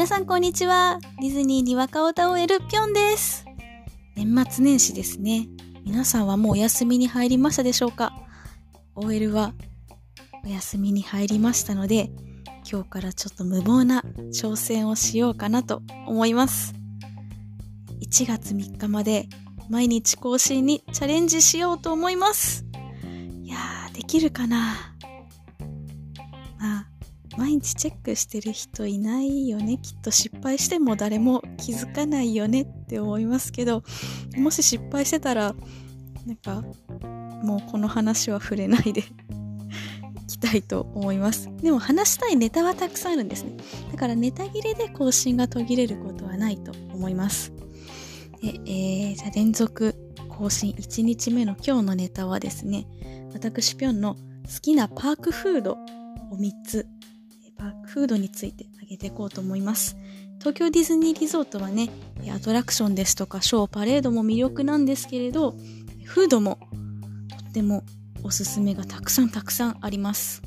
皆さんこんにちは。ディズニーに若歌を終えるぴょんです。年末年始ですね。皆さんはもうお休みに入りましたでしょうか ?OL はお休みに入りましたので、今日からちょっと無謀な挑戦をしようかなと思います。1月3日まで毎日更新にチャレンジしようと思います。いやー、できるかな、毎日チェックしてる人いないよね。きっと失敗しても誰も気づかないよねって思いますけど、もし失敗してたら、なんか、もうこの話は触れないで いきたいと思います。でも話したいネタはたくさんあるんですね。だからネタ切れで更新が途切れることはないと思います。ええー、じゃあ連続更新1日目の今日のネタはですね、私ぴょんの好きなパークフードを3つ、パークフードについて挙げていこうと思います。東京ディズニーリゾートはね、アトラクションですとかショー、パレードも魅力なんですけれど、フードもとってもおすすめがたくさんたくさんあります。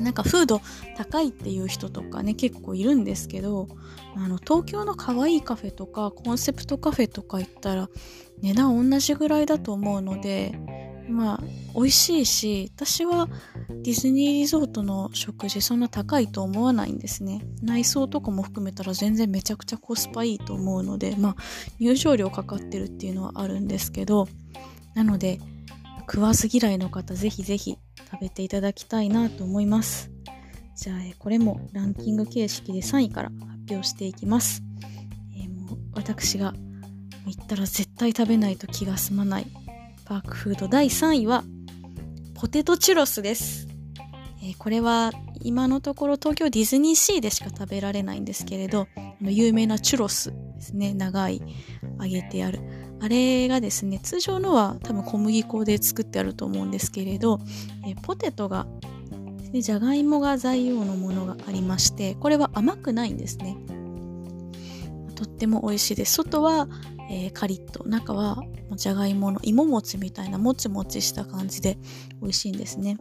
なんかフード高いっていう人とかね結構いるんですけどあの東京の可愛いカフェとかコンセプトカフェとか行ったら値段同じぐらいだと思うのでまあ、美味しいし、私はディズニーリゾートの食事そんな高いと思わないんですね。内装とかも含めたら全然めちゃくちゃコスパいいと思うので、まあ、入場料かかってるっていうのはあるんですけど、なので、食わず嫌いの方ぜひぜひ食べていただきたいなと思います。じゃあ、これもランキング形式で3位から発表していきます。えー、もう私が行ったら絶対食べないと気が済まないパークフード第3位はポテトチュロスです。えー、これは今のところ東京ディズニーシーでしか食べられないんですけれど、有名なチュロスですね。長い揚げてある。あれがですね、通常のは多分小麦粉で作ってあると思うんですけれど、えー、ポテトが、じゃがいもが材料のものがありまして、これは甘くないんですね。とっても美味しいです。外はえー、カリッと中はじゃがいもの芋餅みたいなもちもちした感じで美味しいんですね。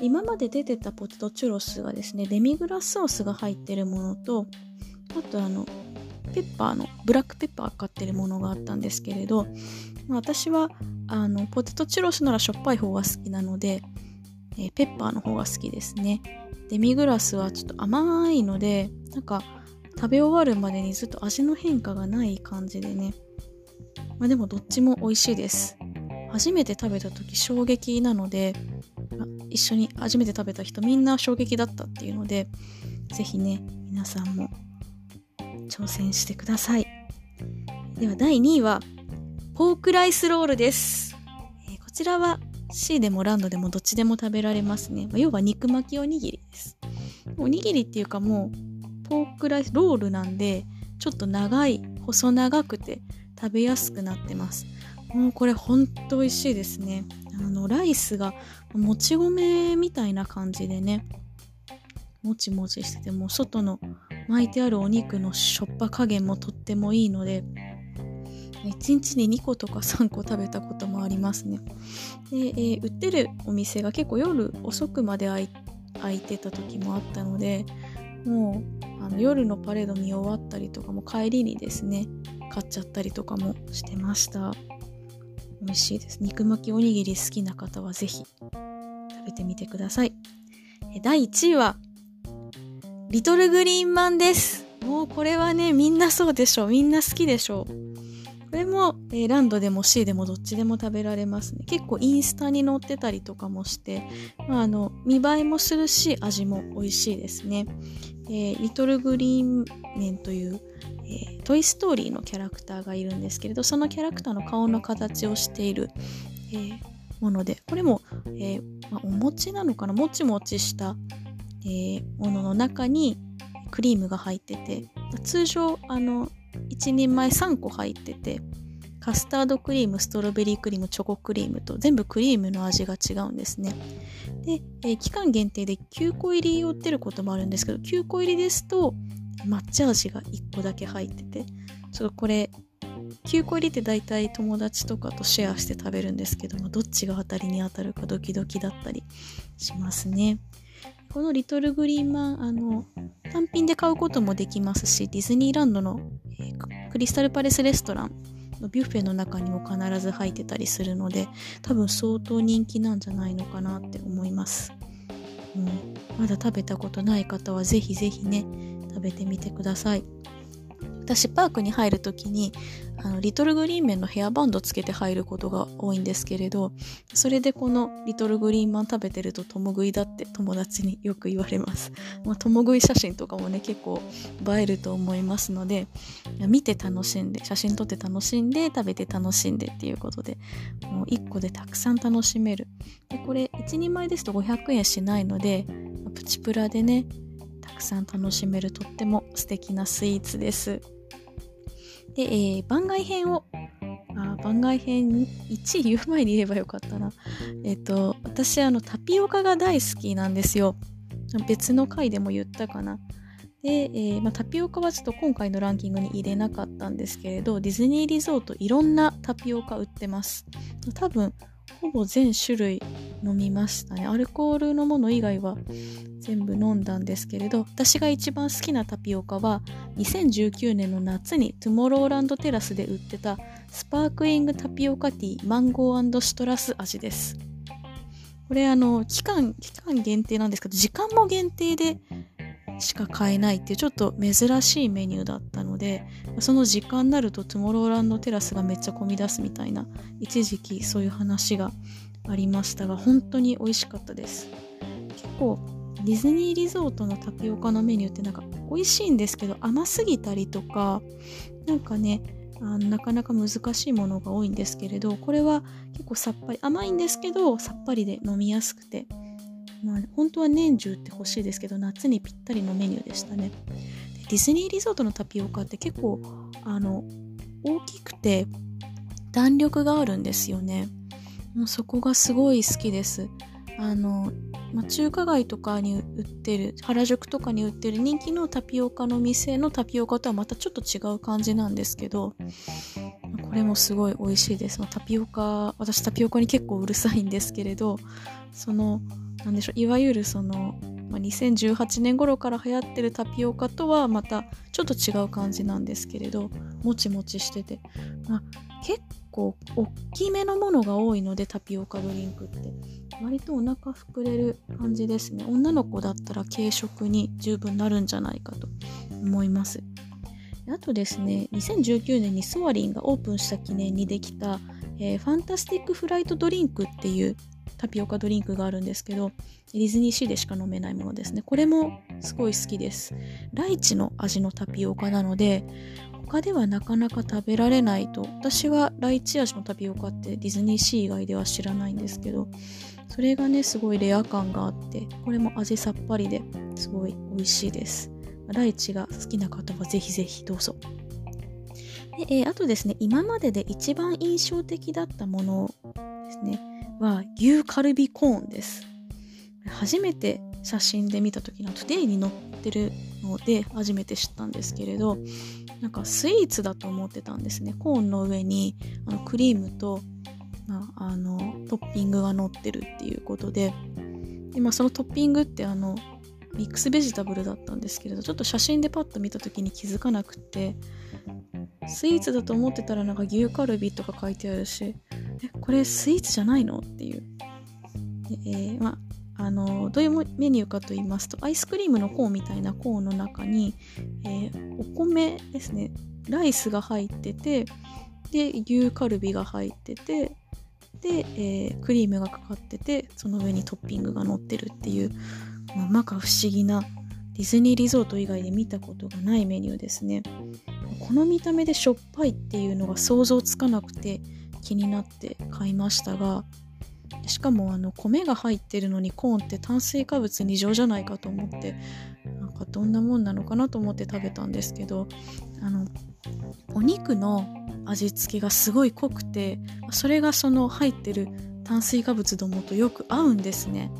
今まで出てたポテトチュロスがですねデミグラスソースが入ってるものとあとあのペッパーのブラックペッパー買ってるものがあったんですけれど、まあ、私はあのポテトチュロスならしょっぱい方が好きなので、えー、ペッパーの方が好きですね。デミグラスはちょっと甘いのでなんか食べ終わるまでにずっと味の変化がない感じでね。まあ、でもどっちも美味しいです。初めて食べた時衝撃なので一緒に初めて食べた人みんな衝撃だったっていうので是非ね皆さんも挑戦してください。では第2位はポークライスロールです、えー、こちらは C でもランドでもどっちでも食べられますね、まあ、要は肉巻きおにぎりです。おにぎりっていうかもうポークライスロールなんでちょっと長い細長くて食べやすくなってます。もうこれほんと美味しいですね。あのライスがもち米みたいな感じでねもちもちしてても外の巻いてあるお肉のしょっぱ加減もとってもいいので1日に2個とか3個食べたこともありますね。で、えー、売ってるお店が結構夜遅くまで開いてた時もあったのでもうあの夜のパレード見終わったりとかも帰りにですね買っちゃったりとかもしてました。美味しいです。肉巻きおにぎり好きな方は是非食べてみてください。第1位はリトルグリーンマンです。もうこれはねみんなそうでしょう。みんな好きでしょう。れも、えー、ランドでも C でもどっちでも食べられますね。結構インスタに載ってたりとかもして、まあ、あの見栄えもするし味も美味しいですね、えー、リトルグリーン麺というえー、トイ・ストーリーのキャラクターがいるんですけれどそのキャラクターの顔の形をしている、えー、ものでこれも、え、まあ、お餅なのかな？もちもちした、えものの中にクリームが入ってて通常あの1人前3個入っててカスタードクリームストロベリークリームチョコクリームと全部クリームの味が違うんですね。で、え期間限定で9個入りを売ってることもあるんですけど9個入りですと抹茶味が1個だけ入っててちょっとこれ9個入りって大体友達とかとシェアして食べるんですけどもどっちが当たりに当たるかドキドキだったりしますね。このリトルグリーンマンあの単品で買うこともできますし、ディズニーランドの、クリスタルパレスレストランのビュッフェの中にも必ず入ってたりするので、多分相当人気なんじゃないのかなって思います。うん、まだ食べたことない方はぜひぜひね、食べてみてください。私パークに入る時にあのリトルグリーンメンのヘアバンドつけて入ることが多いんですけれどそれでこのリトルグリーンマン食べてると共食いだって友達によく言われます、まあ、共食い写真とかもね結構映えると思いますので見て楽しんで写真撮って楽しんで食べて楽しんでっていうことでもう1個でたくさん楽しめるでこれ1人前ですと500円しないのでプチプラでねたくさん楽しめるとっても素敵なスイーツです。で、えー、番外編を、あ番外編1位言う前に言えばよかったな。えっ、ー、と、私、あの、タピオカが大好きなんですよ。別の回でも言ったかな。で、えー、まあ、タピオカはちょっと今回のランキングに入れなかったんですけれど、ディズニーリゾートいろんなタピオカ売ってます。多分、ほぼ全種類飲みましたね。アルコールのもの以外は全部飲んだんですけれど、私が一番好きなタピオカは、2019年の夏にトゥモローランドテラスで売ってたスパークリングタピオカティーマンゴーシトラス味です。これあの、期間、期間限定なんですけど、時間も限定でしか買えないっていうちょっと珍しいメニューだったのでその時間になるとトゥモローランドテラスがめっちゃ混み出すみたいな一時期そういう話がありましたが本当に美味しかったです。結構ディズニーリゾートのタピオカのメニューってなんか美味しいんですけど甘すぎたりとかなんかねあなかなか難しいものが多いんですけれどこれは結構さっぱり甘いんですけどさっぱりで飲みやすくてまあ、本当は年中って欲しいですけど夏にぴったりのメニューでしたね。ディズニーリゾートのタピオカって結構あの大きくて弾力があるんですよね。もうそこがすごい好きです。あの、まあ、中華街とかに売ってる原宿とかに売ってる人気のタピオカの店のタピオカとはまたちょっと違う感じなんですけどこれもすごい美味しいです。タピオカ私タピオカに結構うるさいんですけれどそのなんでしょういわゆるその、まあ、2018年頃から流行ってるタピオカとはまたちょっと違う感じなんですけれどもちもちしてて、まあ、結構大きめのものが多いのでタピオカドリンクって。割とお腹膨れる感じですね。女の子だったら軽食に十分なるんじゃないかと思います。あとですね2019年にソアリンがオープンした記念にできた、えー、ファンタスティックフライトドリンクっていうタピオカドリンクがあるんですけど、ディズニーシーでしか飲めないものですね。これもすごい好きです。ライチの味のタピオカなので、他ではなかなか食べられないと、私はライチ味のタピオカってディズニーシー以外では知らないんですけど、それがね、すごいレア感があって、これも味さっぱりですごい美味しいです。ライチが好きな方はぜひぜひどうぞ。でえー、あとですね、今までで一番印象的だったものですね。は牛カルビコーンです。初めて写真で見た時の Today に載ってるので初めて知ったんですけれどなんかスイーツだと思ってたんですねコーンの上にあのクリームと、まあ、あのトッピングが乗ってるっていうことでで、まあ、そのトッピングってあのミックスベジタブルだったんですけれどちょっと写真でパッと見た時に気づかなくてスイーツだと思ってたらなんか牛カルビとか書いてあるしえこれスイーツじゃないの？っていう。で、えー、まあのどういうメニューかと言いますとアイスクリームのコーンみたいなコーンの中に、えー、お米ですね。ライスが入っててで牛カルビが入っててで、えー、クリームがかかっててその上にトッピングが乗ってるっていう、まあ、まか不思議なディズニーリゾート以外で見たことがないメニューですね。この見た目でしょっぱいっていうのが想像つかなくて気になって買いましたがしかもあの米が入ってるのにコーンって炭水化物2乗じゃないかと思ってなんかどんなもんなのかなと思って食べたんですけどあのお肉の味付けがすごい濃くてそれがその入ってる炭水化物どもとよく合うんですね、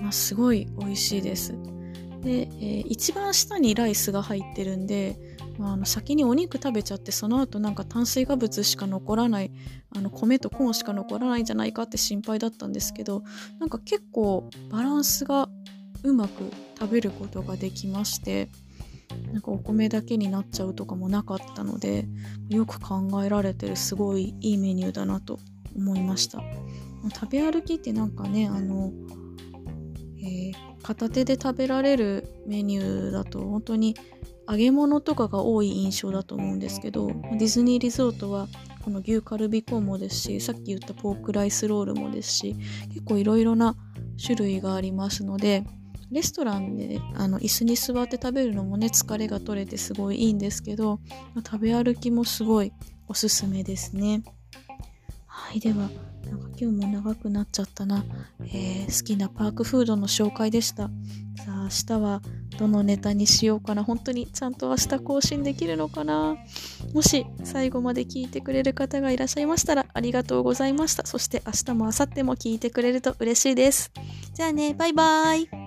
まあ、すごい美味しいです。で、えー、一番下にライスが入ってるんでまあ、あの先にお肉食べちゃってその後なんか炭水化物しか残らないあの米とコーンしか残らないんじゃないかって心配だったんですけどなんか結構バランスがうまく食べることができましてなんかお米だけになっちゃうとかもなかったのでよく考えられてるすごいいいメニューだなと思いました。食べ歩きってなんかねあの、えー、片手で食べられるメニューだと本当に揚げ物とかが多い印象だと思うんですけどディズニーリゾートはこの牛カルビコーンもですしさっき言ったポークライスロールもですし結構いろいろな種類がありますのでレストランで、あの椅子に座って食べるのもね疲れが取れてすごいいいんですけど食べ歩きもすごいおすすめですね。はいではなんか今日も長くなっちゃったな、えー、好きなパークフードの紹介でした。さあ明日はどのネタにしようかな。本当にちゃんと明日更新できるのかな。もし最後まで聞いてくれる方がいらっしゃいましたらありがとうございました。そして明日も明後日も聞いてくれると嬉しいです。じゃあねバイバーイ。